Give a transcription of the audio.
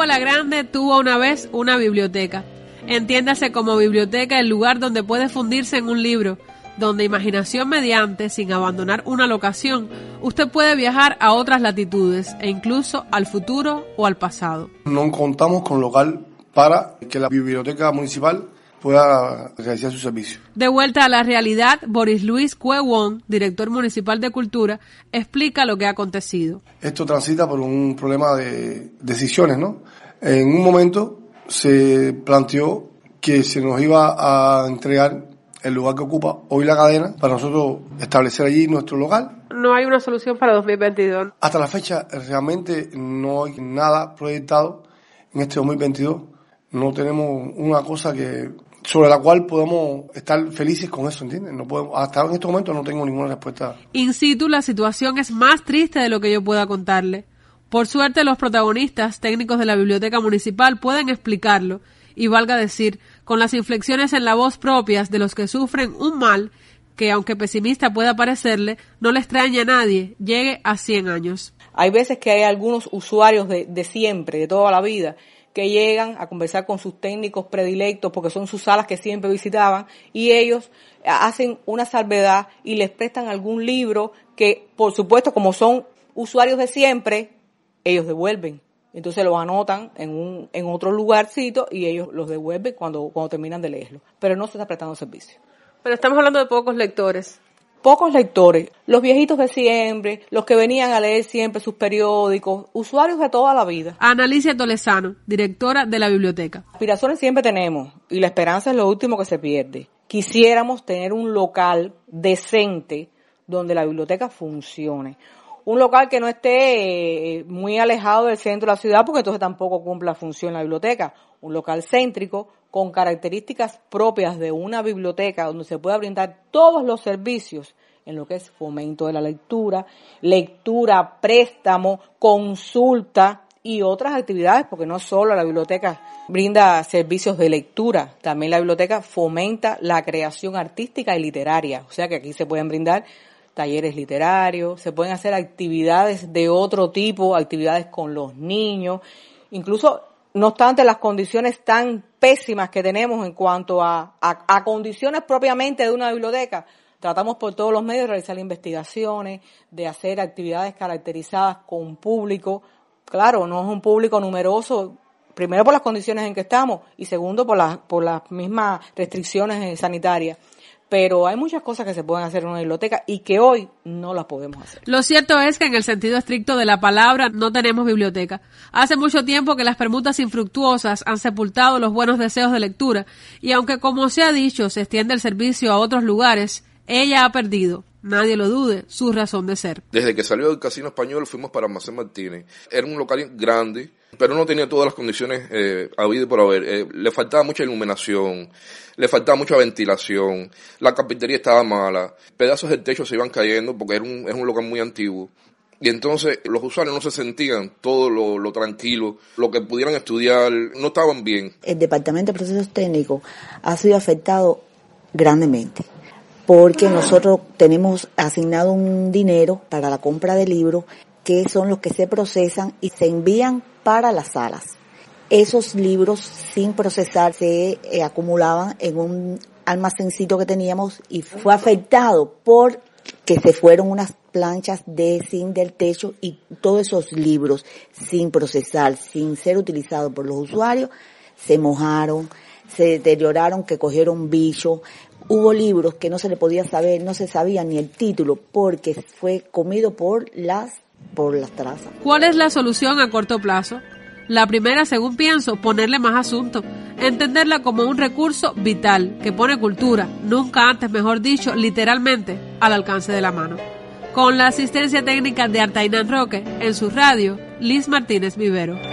La Grande tuvo una vez una biblioteca. Entiéndase como biblioteca el lugar donde puede fundirse en un libro, donde imaginación mediante, sin abandonar una locación, usted puede viajar a otras latitudes e incluso al futuro o al pasado. No contamos con local para que la biblioteca municipal pueda realizar su servicio. De vuelta a la realidad, Boris Luis Cuewon, director municipal de Cultura, explica lo que ha acontecido. Esto transita por un problema de decisiones, ¿no? En un momento se planteó que se nos iba a entregar el lugar que ocupa hoy la cadena para nosotros establecer allí nuestro local. No hay una solución para 2022. Hasta la fecha realmente no hay nada proyectado en este 2022. No tenemos una cosa que sobre la cual podamos estar felices con eso, ¿entiendes? No podemos, hasta en este momento no tengo ninguna respuesta. In situ la situación es más triste de lo que yo pueda contarle. Por suerte los protagonistas técnicos de la biblioteca municipal pueden explicarlo y valga decir, con las inflexiones en la voz propias de los que sufren un mal que, aunque pesimista pueda parecerle, no le extraña a nadie, llegue a 100 años. Hay veces que hay algunos usuarios de, de siempre, de toda la vida, que llegan a conversar con sus técnicos predilectos porque son sus salas que siempre visitaban y ellos hacen una salvedad y les prestan algún libro que, por supuesto, como son usuarios de siempre, ellos devuelven. Entonces los anotan en un en otro lugarcito y ellos los devuelven cuando, cuando terminan de leerlo. Pero no se está prestando servicio. Pero estamos hablando de pocos lectores. Pocos lectores, los viejitos de siempre, los que venían a leer siempre sus periódicos, usuarios de toda la vida. Analicia Tolesano, directora de la biblioteca. Aspiraciones siempre tenemos y la esperanza es lo último que se pierde. Quisiéramos tener un local decente donde la biblioteca funcione un local que no esté eh, muy alejado del centro de la ciudad porque entonces tampoco cumple la función la biblioteca. Un local céntrico con características propias de una biblioteca donde se pueda brindar todos los servicios en lo que es fomento de la lectura, lectura, préstamo, consulta y otras actividades, porque no solo la biblioteca brinda servicios de lectura, también la biblioteca fomenta la creación artística y literaria, o sea que aquí se pueden brindar talleres literarios, se pueden hacer actividades de otro tipo, actividades con los niños, incluso no obstante las condiciones tan pésimas que tenemos en cuanto a, a, condiciones propiamente de una biblioteca, tratamos por todos los medios de realizar investigaciones, de hacer actividades caracterizadas con público. Claro, no es un público numeroso, primero por las condiciones en que estamos y segundo por las, por las mismas restricciones sanitarias pero hay muchas cosas que se pueden hacer en una biblioteca y que hoy no las podemos hacer. Lo cierto es que en el sentido estricto de la palabra no tenemos biblioteca. Hace mucho tiempo que las permutas infructuosas han sepultado los buenos deseos de lectura y aunque como se ha dicho se extiende el servicio a otros lugares, ella ha perdido, nadie lo dude, su razón de ser. Desde que salió del Casino Español fuimos para Almacén Martínez. Era un local grande, pero no tenía todas las condiciones eh, habidas por haber. Eh, le faltaba mucha iluminación, le faltaba mucha ventilación, la carpintería estaba mala, pedazos del techo se iban cayendo porque era un, es un local muy antiguo. Y entonces los usuarios no se sentían todo lo, lo, tranquilo, lo que pudieran estudiar, no estaban bien. El Departamento de Procesos Técnicos ha sido afectado grandemente porque nosotros tenemos asignado un dinero para la compra de libros que son los que se procesan y se envían para las salas. Esos libros sin procesar se eh, acumulaban en un almacencito que teníamos y fue afectado por que se fueron unas planchas de zinc del techo y todos esos libros sin procesar, sin ser utilizados por los usuarios, se mojaron, se deterioraron, que cogieron bicho. Hubo libros que no se le podía saber, no se sabía ni el título porque fue comido por las por las trazas. ¿Cuál es la solución a corto plazo? La primera, según pienso, ponerle más asunto, entenderla como un recurso vital que pone cultura, nunca antes mejor dicho, literalmente, al alcance de la mano. Con la asistencia técnica de Artainan Roque, en su radio, Liz Martínez Vivero.